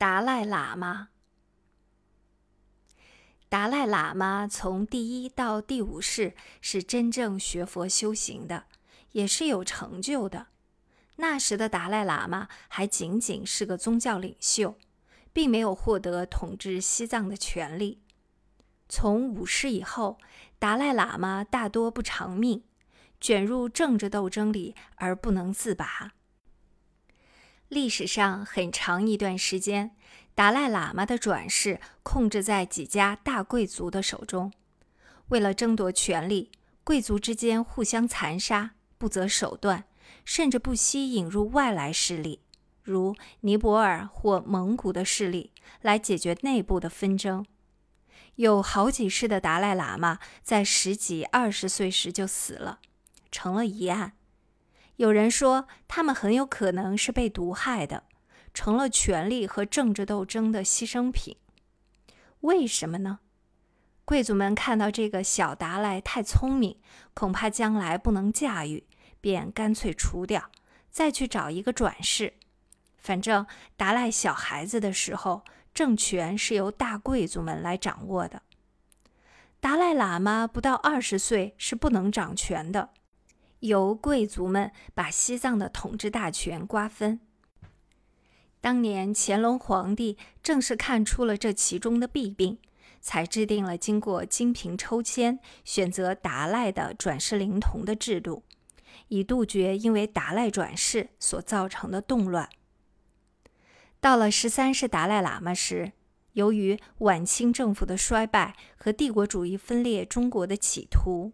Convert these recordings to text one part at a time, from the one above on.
达赖喇嘛。达赖喇嘛从第一到第五世是真正学佛修行的，也是有成就的。那时的达赖喇嘛还仅仅是个宗教领袖，并没有获得统治西藏的权利。从五世以后，达赖喇嘛大多不长命，卷入政治斗争里而不能自拔。历史上很长一段时间，达赖喇嘛的转世控制在几家大贵族的手中。为了争夺权力，贵族之间互相残杀，不择手段，甚至不惜引入外来势力，如尼泊尔或蒙古的势力，来解决内部的纷争。有好几世的达赖喇嘛在十几、二十岁时就死了，成了疑案。有人说，他们很有可能是被毒害的，成了权力和政治斗争的牺牲品。为什么呢？贵族们看到这个小达赖太聪明，恐怕将来不能驾驭，便干脆除掉，再去找一个转世。反正达赖小孩子的时候，政权是由大贵族们来掌握的。达赖喇嘛不到二十岁是不能掌权的。由贵族们把西藏的统治大权瓜分。当年乾隆皇帝正是看出了这其中的弊病，才制定了经过精品抽签选择达赖的转世灵童的制度，以杜绝因为达赖转世所造成的动乱。到了十三世达赖喇嘛时，由于晚清政府的衰败和帝国主义分裂中国的企图。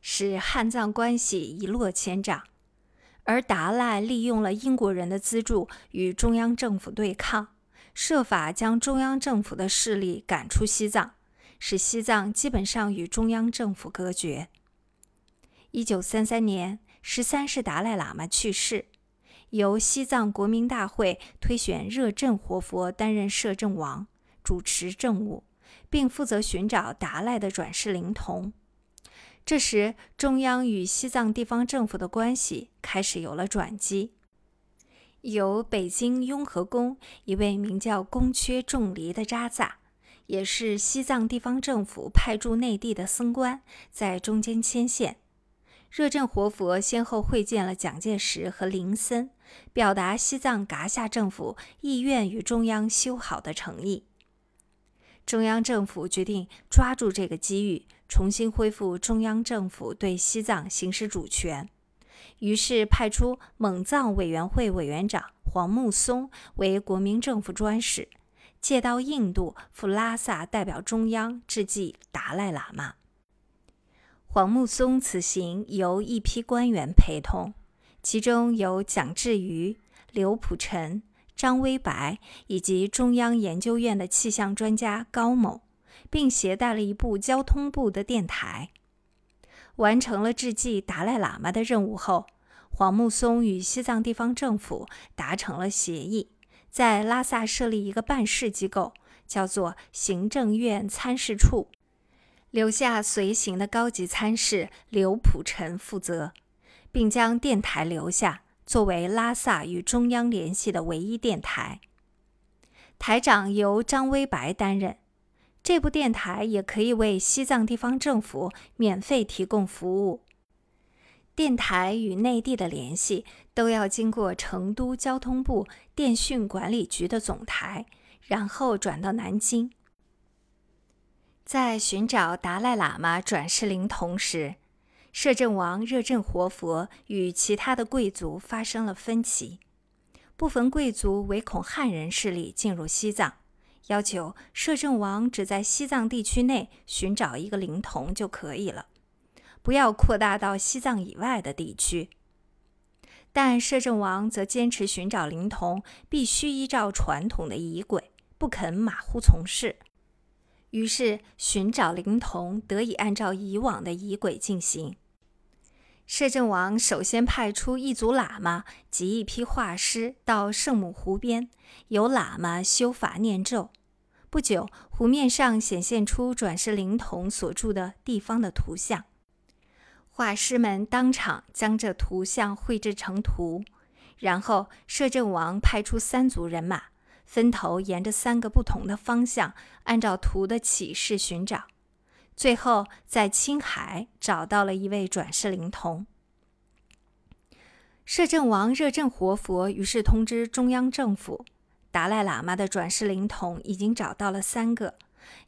使汉藏关系一落千丈，而达赖利用了英国人的资助与中央政府对抗，设法将中央政府的势力赶出西藏，使西藏基本上与中央政府隔绝。一九三三年，十三世达赖喇嘛去世，由西藏国民大会推选热振活佛担任摄政王，主持政务，并负责寻找达赖的转世灵童。这时，中央与西藏地方政府的关系开始有了转机。由北京雍和宫一位名叫宫缺仲离的扎萨，也是西藏地方政府派驻内地的僧官，在中间牵线。热振活佛先后会见了蒋介石和林森，表达西藏噶夏政府意愿与中央修好的诚意。中央政府决定抓住这个机遇。重新恢复中央政府对西藏行使主权，于是派出蒙藏委员会委员长黄木松为国民政府专使，借道印度赴拉萨代表中央致祭达赖喇嘛。黄木松此行由一批官员陪同，其中有蒋志瑜、刘普臣、张威白以及中央研究院的气象专家高某。并携带了一部交通部的电台。完成了致祭达赖喇嘛的任务后，黄木松与西藏地方政府达成了协议，在拉萨设立一个办事机构，叫做行政院参事处，留下随行的高级参事刘普臣负责，并将电台留下，作为拉萨与中央联系的唯一电台。台长由张威白担任。这部电台也可以为西藏地方政府免费提供服务。电台与内地的联系都要经过成都交通部电讯管理局的总台，然后转到南京。在寻找达赖喇嘛转世灵童时，摄政王热振活佛与其他的贵族发生了分歧，部分贵族唯恐汉人势力进入西藏。要求摄政王只在西藏地区内寻找一个灵童就可以了，不要扩大到西藏以外的地区。但摄政王则坚持寻找灵童必须依照传统的仪轨，不肯马虎从事。于是，寻找灵童得以按照以往的仪轨进行。摄政王首先派出一组喇嘛及一批画师到圣母湖边，由喇嘛修法念咒。不久，湖面上显现出转世灵童所住的地方的图像。画师们当场将这图像绘制成图，然后摄政王派出三组人马，分头沿着三个不同的方向，按照图的启示寻找，最后在青海找到了一位转世灵童。摄政王热振活佛于是通知中央政府，达赖喇嘛的转世灵童已经找到了三个，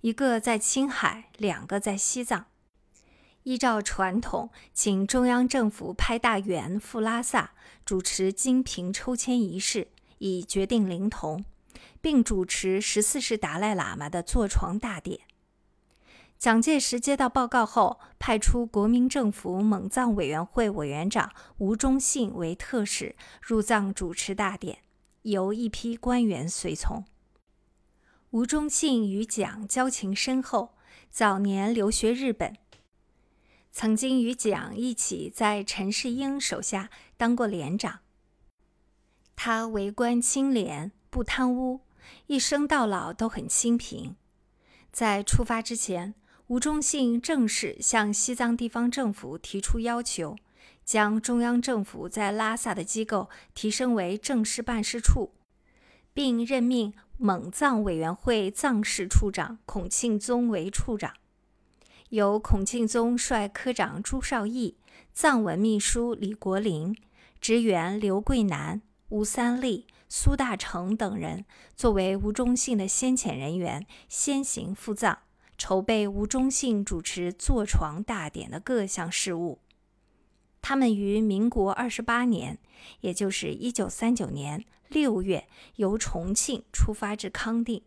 一个在青海，两个在西藏。依照传统，请中央政府派大员赴拉萨主持金瓶抽签仪式，以决定灵童，并主持十四世达赖喇嘛的坐床大典。蒋介石接到报告后，派出国民政府蒙藏委员会委员长吴忠信为特使入藏主持大典，由一批官员随从。吴忠信与蒋交情深厚，早年留学日本。曾经与蒋一起在陈世英手下当过连长。他为官清廉，不贪污，一生到老都很清贫。在出发之前，吴忠信正式向西藏地方政府提出要求，将中央政府在拉萨的机构提升为正式办事处，并任命蒙藏委员会藏事处长孔庆宗为处长。由孔庆宗率科长朱绍义、藏文秘书李国林、职员刘桂南、吴三立、苏大成等人作为吴忠信的先遣人员，先行赴藏，筹备吴忠信主持坐床大典的各项事务。他们于民国二十八年，也就是一九三九年六月，由重庆出发至康定。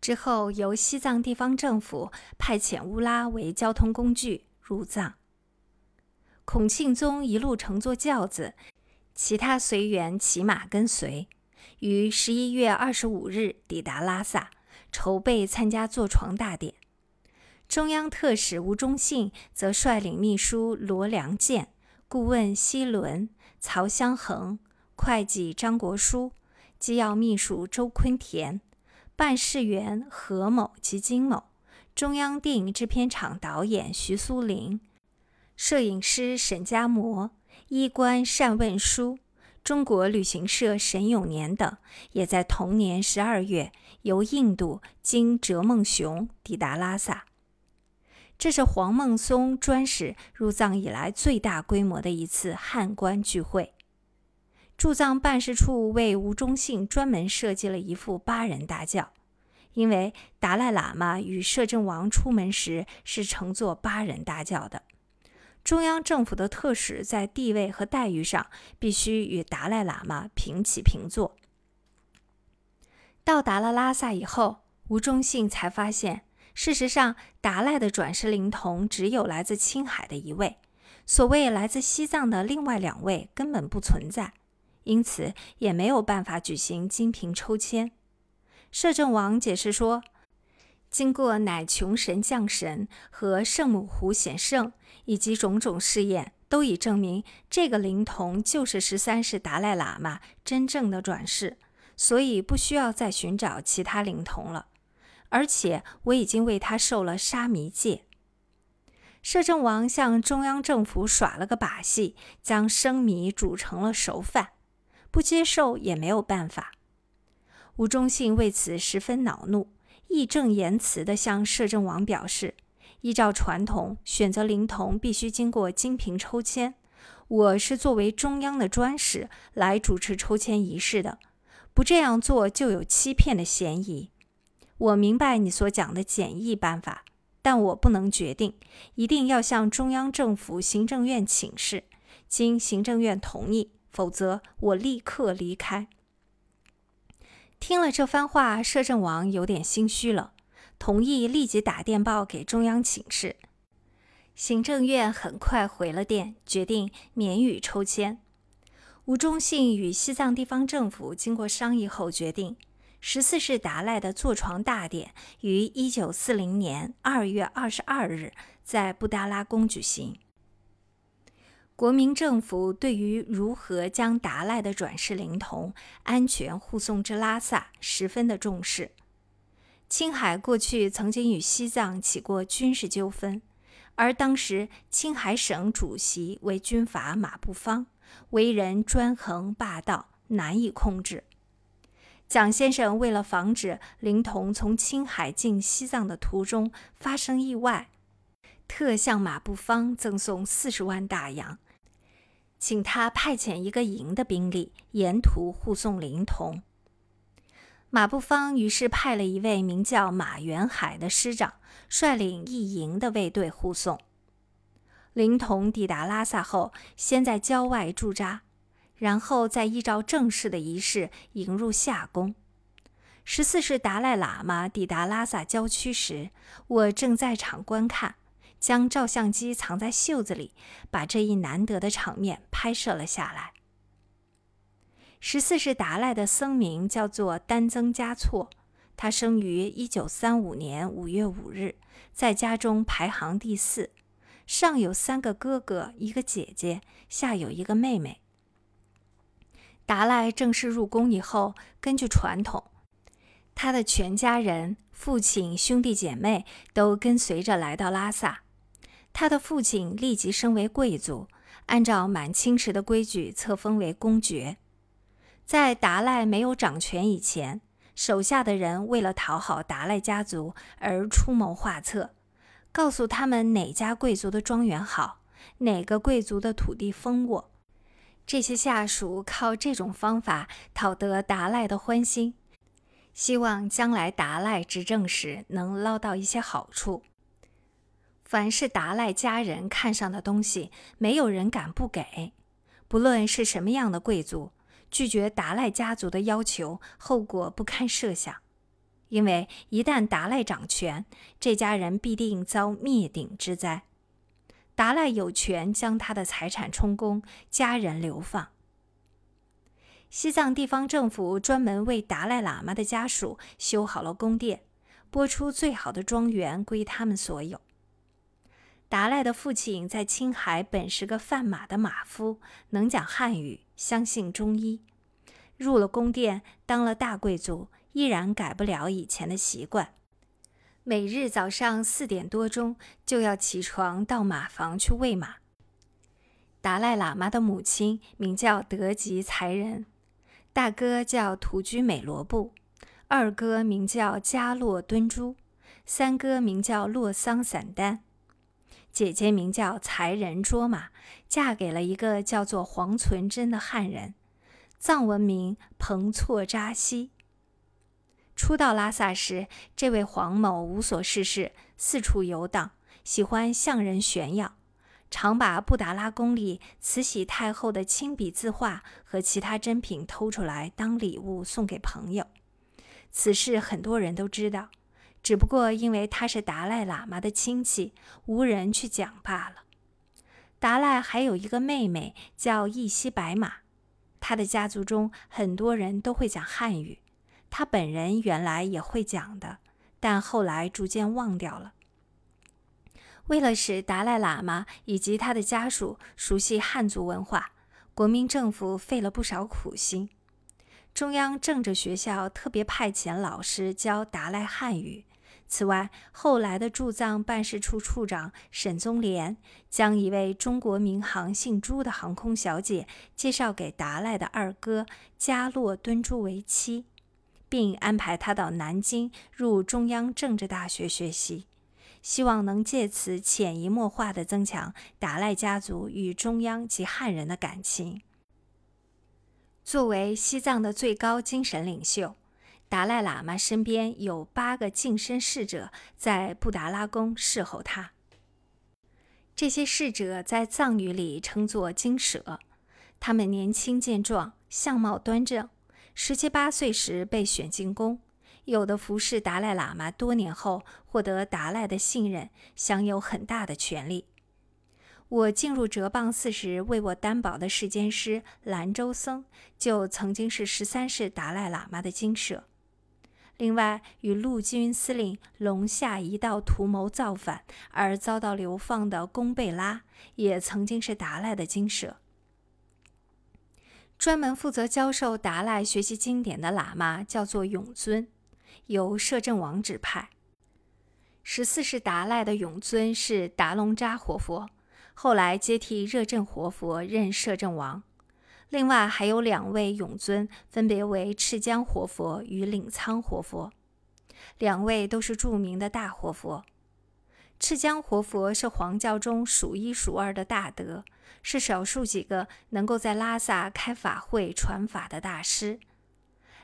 之后，由西藏地方政府派遣乌拉为交通工具入藏。孔庆宗一路乘坐轿子，其他随员骑马跟随，于十一月二十五日抵达拉萨，筹备参加坐床大典。中央特使吴忠信则率领秘书罗良健、顾问西伦、曹香恒、会计张国书、机要秘书周坤田。办事员何某及金某，中央电影制片厂导演徐苏林，摄影师沈家模，医官单问书，中国旅行社沈永年等，也在同年十二月由印度经哲孟雄抵达拉萨。这是黄孟松专使入藏以来最大规模的一次汉官聚会。驻藏办事处为吴忠信专门设计了一副八人大轿，因为达赖喇嘛与摄政王出门时是乘坐八人大轿的。中央政府的特使在地位和待遇上必须与达赖喇嘛平起平坐。到达了拉萨以后，吴忠信才发现，事实上达赖的转世灵童只有来自青海的一位，所谓来自西藏的另外两位根本不存在。因此也没有办法举行金瓶抽签。摄政王解释说，经过乃琼神降神和圣母湖显圣以及种种试验，都已证明这个灵童就是十三世达赖喇嘛真正的转世，所以不需要再寻找其他灵童了。而且我已经为他受了沙弥戒。摄政王向中央政府耍了个把戏，将生米煮成了熟饭。不接受也没有办法。吴忠信为此十分恼怒，义正言辞地向摄政王表示：依照传统，选择灵童必须经过金瓶抽签。我是作为中央的专使来主持抽签仪式的，不这样做就有欺骗的嫌疑。我明白你所讲的简易办法，但我不能决定，一定要向中央政府行政院请示，经行政院同意。否则，我立刻离开。听了这番话，摄政王有点心虚了，同意立即打电报给中央请示。行政院很快回了电，决定免予抽签。吴忠信与西藏地方政府经过商议后，决定十四世达赖的坐床大典于一九四零年二月二十二日在布达拉宫举行。国民政府对于如何将达赖的转世灵童安全护送至拉萨十分的重视。青海过去曾经与西藏起过军事纠纷，而当时青海省主席为军阀马步芳，为人专横霸道，难以控制。蒋先生为了防止灵童从青海进西藏的途中发生意外，特向马步芳赠送四十万大洋，请他派遣一个营的兵力沿途护送灵童。马步芳于是派了一位名叫马元海的师长，率领一营的卫队护送灵童抵达拉萨后，先在郊外驻扎，然后再依照正式的仪式迎入夏宫。十四世达赖喇嘛抵达拉萨郊区时，我正在场观看，将照相机藏在袖子里，把这一难得的场面拍摄了下来。十四世达赖的僧名叫做丹增嘉措，他生于一九三五年五月五日，在家中排行第四，上有三个哥哥，一个姐姐，下有一个妹妹。达赖正式入宫以后，根据传统，他的全家人、父亲、兄弟姐妹都跟随着来到拉萨。他的父亲立即升为贵族，按照满清时的规矩册封为公爵。在达赖没有掌权以前，手下的人为了讨好达赖家族而出谋划策，告诉他们哪家贵族的庄园好，哪个贵族的土地丰沃。这些下属靠这种方法讨得达赖的欢心，希望将来达赖执政时能捞到一些好处。凡是达赖家人看上的东西，没有人敢不给，不论是什么样的贵族。拒绝达赖家族的要求，后果不堪设想。因为一旦达赖掌权，这家人必定遭灭顶之灾。达赖有权将他的财产充公，家人流放。西藏地方政府专门为达赖喇嘛的家属修好了宫殿，拨出最好的庄园归他们所有。达赖的父亲在青海本是个贩马的马夫，能讲汉语，相信中医。入了宫殿，当了大贵族，依然改不了以前的习惯。每日早上四点多钟就要起床到马房去喂马。达赖喇嘛的母亲名叫德吉才人，大哥叫土居美罗布，二哥名叫加洛敦珠，三哥名叫洛桑散丹。姐姐名叫才人卓玛，嫁给了一个叫做黄存贞的汉人，藏文名彭措扎西。初到拉萨时，这位黄某无所事事，四处游荡，喜欢向人炫耀，常把布达拉宫里慈禧太后的亲笔字画和其他珍品偷出来当礼物送给朋友。此事很多人都知道。只不过因为他是达赖喇嘛的亲戚，无人去讲罢了。达赖还有一个妹妹叫一西白马，他的家族中很多人都会讲汉语，他本人原来也会讲的，但后来逐渐忘掉了。为了使达赖喇嘛以及他的家属熟悉汉族文化，国民政府费了不少苦心。中央政治学校特别派遣老师教达赖汉语。此外，后来的驻藏办事处处长沈宗濂将一位中国民航姓朱的航空小姐介绍给达赖的二哥加洛敦珠为妻，并安排他到南京入中央政治大学学习，希望能借此潜移默化地增强达赖家族与中央及汉人的感情。作为西藏的最高精神领袖。达赖喇嘛身边有八个近身侍者在布达拉宫侍候他。这些侍者在藏语里称作精舍。他们年轻健壮，相貌端正。十七八岁时被选进宫，有的服侍达赖喇嘛多年后获得达赖的信任，享有很大的权力。我进入哲蚌寺时，为我担保的世间师兰州僧就曾经是十三世达赖喇嘛的精舍。另外，与陆军司令龙夏一道图谋造反而遭到流放的贡贝拉，也曾经是达赖的精舍。专门负责教授达赖学习经典的喇嘛叫做永尊，由摄政王指派。十四世达赖的永尊是达隆扎活佛，后来接替热振活佛任摄政王。另外还有两位永尊，分别为赤江活佛与领仓活佛，两位都是著名的大活佛。赤江活佛是黄教中数一数二的大德，是少数几个能够在拉萨开法会传法的大师。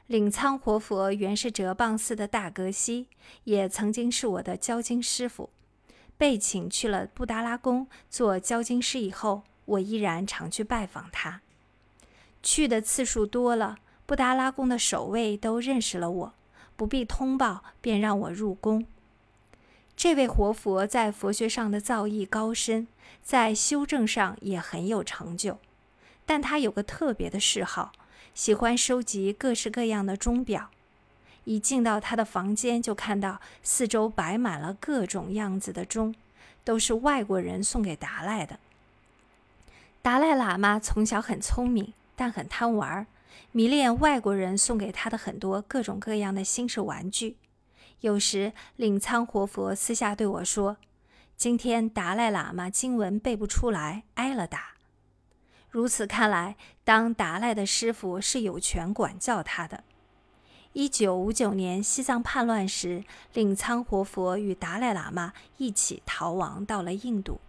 领仓活佛原是哲蚌寺的大格西，也曾经是我的教经师傅。被请去了布达拉宫做教经师以后，我依然常去拜访他。去的次数多了，布达拉宫的守卫都认识了我，不必通报便让我入宫。这位活佛在佛学上的造诣高深，在修正上也很有成就，但他有个特别的嗜好。喜欢收集各式各样的钟表，一进到他的房间，就看到四周摆满了各种样子的钟，都是外国人送给达赖的。达赖喇嘛从小很聪明，但很贪玩，迷恋外国人送给他的很多各种各样的新式玩具。有时领仓活佛私下对我说：“今天达赖喇嘛经文背不出来，挨了打。”如此看来，当达赖的师傅是有权管教他的。一九五九年西藏叛乱时，令仓活佛与达赖喇嘛一起逃亡到了印度。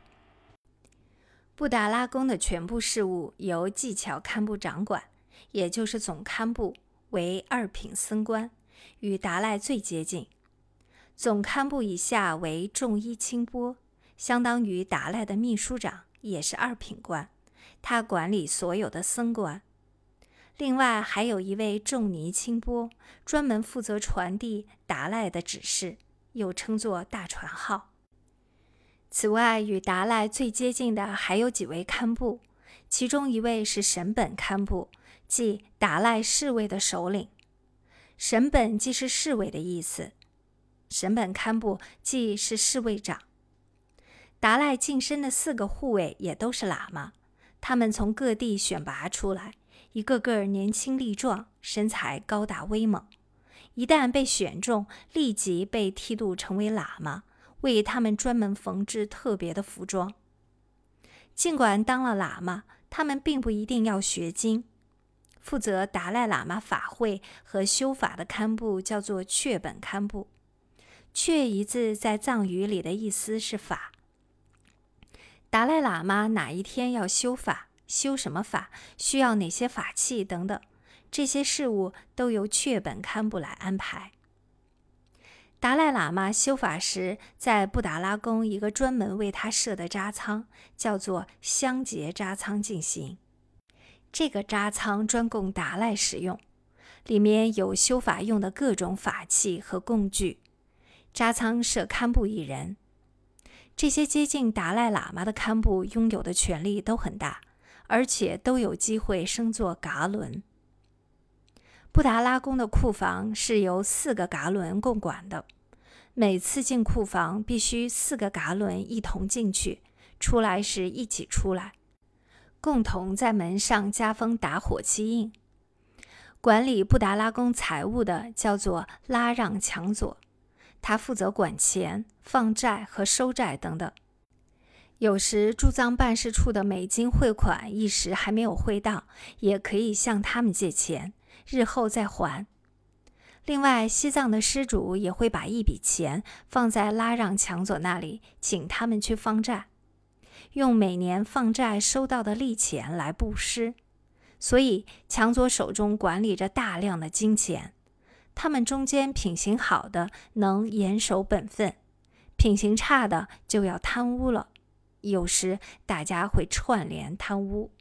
布达拉宫的全部事务由技巧堪布掌管，也就是总堪布，为二品僧官，与达赖最接近。总堪布以下为众一清波，相当于达赖的秘书长，也是二品官。他管理所有的僧官，另外还有一位仲尼清波，专门负责传递达赖的指示，又称作大传号。此外，与达赖最接近的还有几位堪布，其中一位是神本堪布，即达赖侍卫的首领。神本既是侍卫的意思，神本堪布既是侍卫长。达赖近身的四个护卫也都是喇嘛。他们从各地选拔出来，一个个年轻力壮，身材高大威猛。一旦被选中，立即被剃度成为喇嘛，为他们专门缝制特别的服装。尽管当了喇嘛，他们并不一定要学经。负责达赖喇嘛法会和修法的堪布叫做确本堪布。确一字在藏语里的意思是法。达赖喇嘛哪一天要修法？修什么法？需要哪些法器等等，这些事务都由确本堪布来安排。达赖喇嘛修法时，在布达拉宫一个专门为他设的扎仓，叫做香结扎仓进行。这个扎仓专供达赖使用，里面有修法用的各种法器和工具。扎仓设堪布一人。这些接近达赖喇嘛的堪布拥有的权力都很大，而且都有机会升做噶伦。布达拉宫的库房是由四个噶伦共管的，每次进库房必须四个噶伦一同进去，出来时一起出来，共同在门上加封打火机印。管理布达拉宫财务的叫做拉让强佐。他负责管钱、放债和收债等等。有时驻藏办事处的美金汇款一时还没有汇到，也可以向他们借钱，日后再还。另外，西藏的施主也会把一笔钱放在拉让强佐那里，请他们去放债，用每年放债收到的利钱来布施。所以，强佐手中管理着大量的金钱。他们中间品行好的能严守本分，品行差的就要贪污了。有时大家会串联贪污。